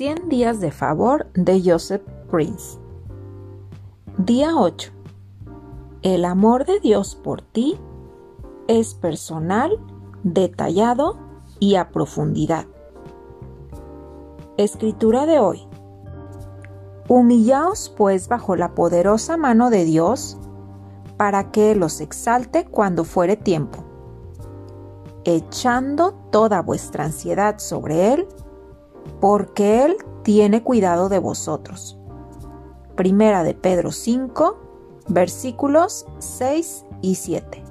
100 días de favor de Joseph Prince. Día 8. El amor de Dios por ti es personal, detallado y a profundidad. Escritura de hoy. Humillaos pues bajo la poderosa mano de Dios, para que los exalte cuando fuere tiempo, echando toda vuestra ansiedad sobre Él, porque Él tiene cuidado de vosotros. Primera de Pedro 5, versículos 6 y 7.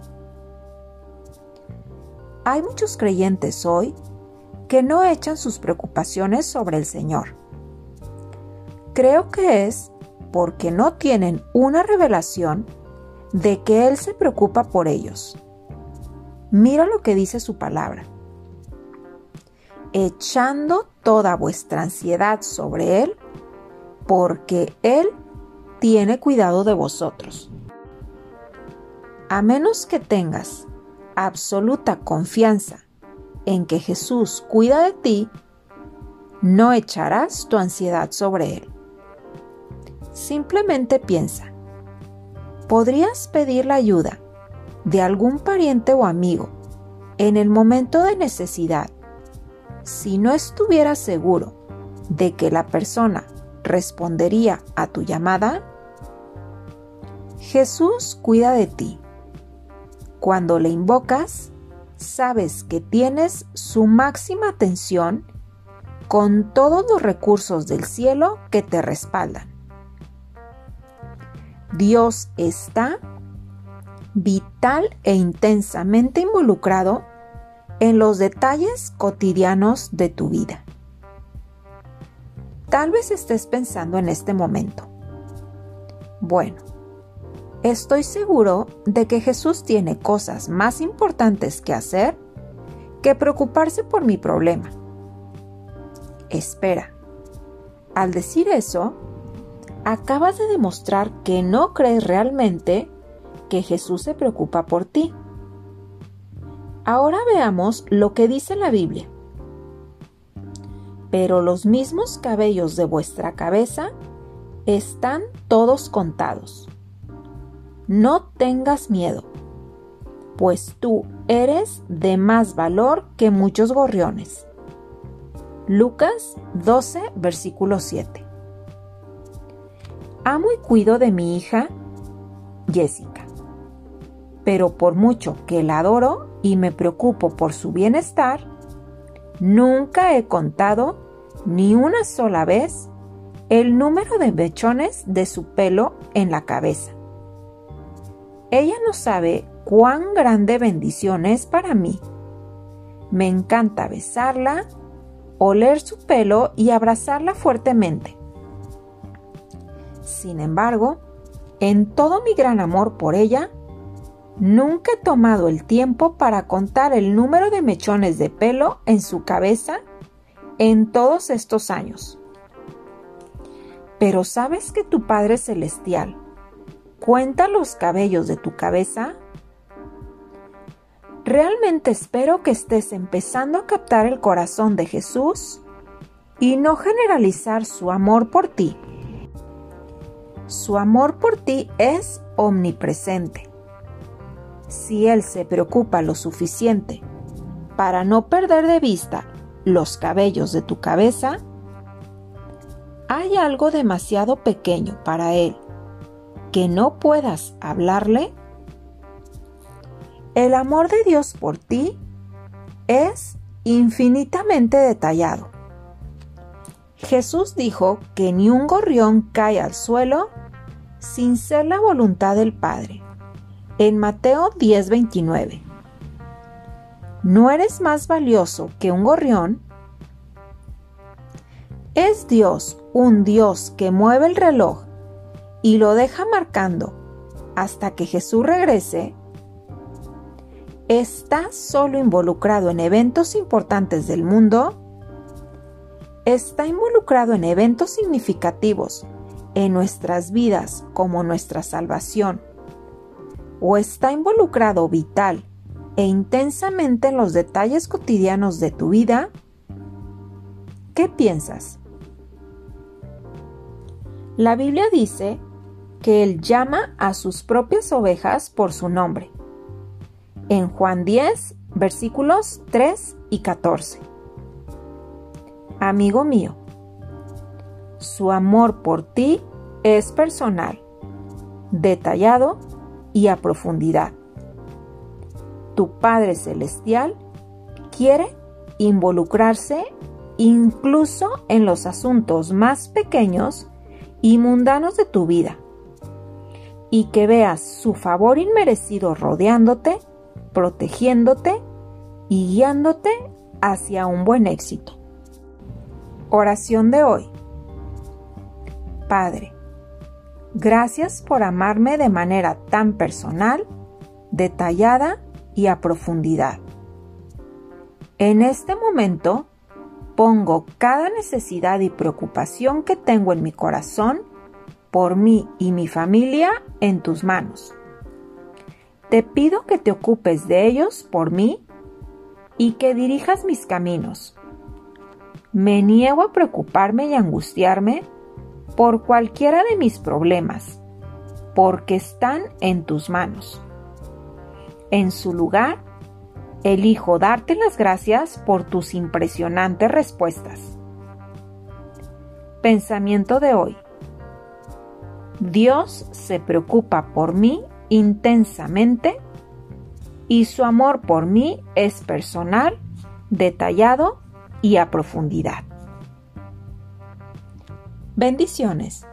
Hay muchos creyentes hoy que no echan sus preocupaciones sobre el Señor. Creo que es porque no tienen una revelación de que Él se preocupa por ellos. Mira lo que dice su palabra echando toda vuestra ansiedad sobre Él, porque Él tiene cuidado de vosotros. A menos que tengas absoluta confianza en que Jesús cuida de ti, no echarás tu ansiedad sobre Él. Simplemente piensa, ¿podrías pedir la ayuda de algún pariente o amigo en el momento de necesidad si no estuviera seguro de que la persona respondería a tu llamada? Jesús cuida de ti. Cuando le invocas, sabes que tienes su máxima atención con todos los recursos del cielo que te respaldan. Dios está vital e intensamente involucrado en los detalles cotidianos de tu vida. Tal vez estés pensando en este momento. Bueno, estoy seguro de que Jesús tiene cosas más importantes que hacer que preocuparse por mi problema. Espera, al decir eso, acabas de demostrar que no crees realmente que Jesús se preocupa por ti. Ahora veamos lo que dice la Biblia. Pero los mismos cabellos de vuestra cabeza están todos contados. No tengas miedo, pues tú eres de más valor que muchos gorriones. Lucas 12, versículo 7. Amo y cuido de mi hija Jessica, pero por mucho que la adoro, y me preocupo por su bienestar, nunca he contado ni una sola vez el número de mechones de su pelo en la cabeza. Ella no sabe cuán grande bendición es para mí. Me encanta besarla, oler su pelo y abrazarla fuertemente. Sin embargo, en todo mi gran amor por ella, Nunca he tomado el tiempo para contar el número de mechones de pelo en su cabeza en todos estos años. Pero ¿sabes que tu Padre Celestial cuenta los cabellos de tu cabeza? Realmente espero que estés empezando a captar el corazón de Jesús y no generalizar su amor por ti. Su amor por ti es omnipresente si Él se preocupa lo suficiente para no perder de vista los cabellos de tu cabeza, hay algo demasiado pequeño para Él que no puedas hablarle. El amor de Dios por ti es infinitamente detallado. Jesús dijo que ni un gorrión cae al suelo sin ser la voluntad del Padre en Mateo 10:29. ¿No eres más valioso que un gorrión? ¿Es Dios un Dios que mueve el reloj y lo deja marcando hasta que Jesús regrese? ¿Está solo involucrado en eventos importantes del mundo? ¿Está involucrado en eventos significativos en nuestras vidas como nuestra salvación o está involucrado vital e intensamente en los detalles cotidianos de tu vida? ¿Qué piensas? La Biblia dice que Él llama a sus propias ovejas por su nombre. En Juan 10, versículos 3 y 14. Amigo mío, su amor por ti es personal, detallado y a profundidad. Tu Padre Celestial quiere involucrarse incluso en los asuntos más pequeños y mundanos de tu vida, y que veas su favor inmerecido rodeándote, protegiéndote y guiándote hacia un buen éxito. Oración de hoy. Padre, gracias por amarme de manera tan personal, detallada y a profundidad. En este momento pongo cada necesidad y preocupación que tengo en mi corazón por mí y mi familia en tus manos. Te pido que te ocupes de ellos por mí y que dirijas mis caminos. Me niego a preocuparme y angustiarme por cualquiera de mis problemas, porque están en tus manos. En su lugar, elijo darte las gracias por tus impresionantes respuestas. Pensamiento de hoy. Dios se preocupa por mí intensamente y su amor por mí es personal, detallado y a profundidad. Bendiciones.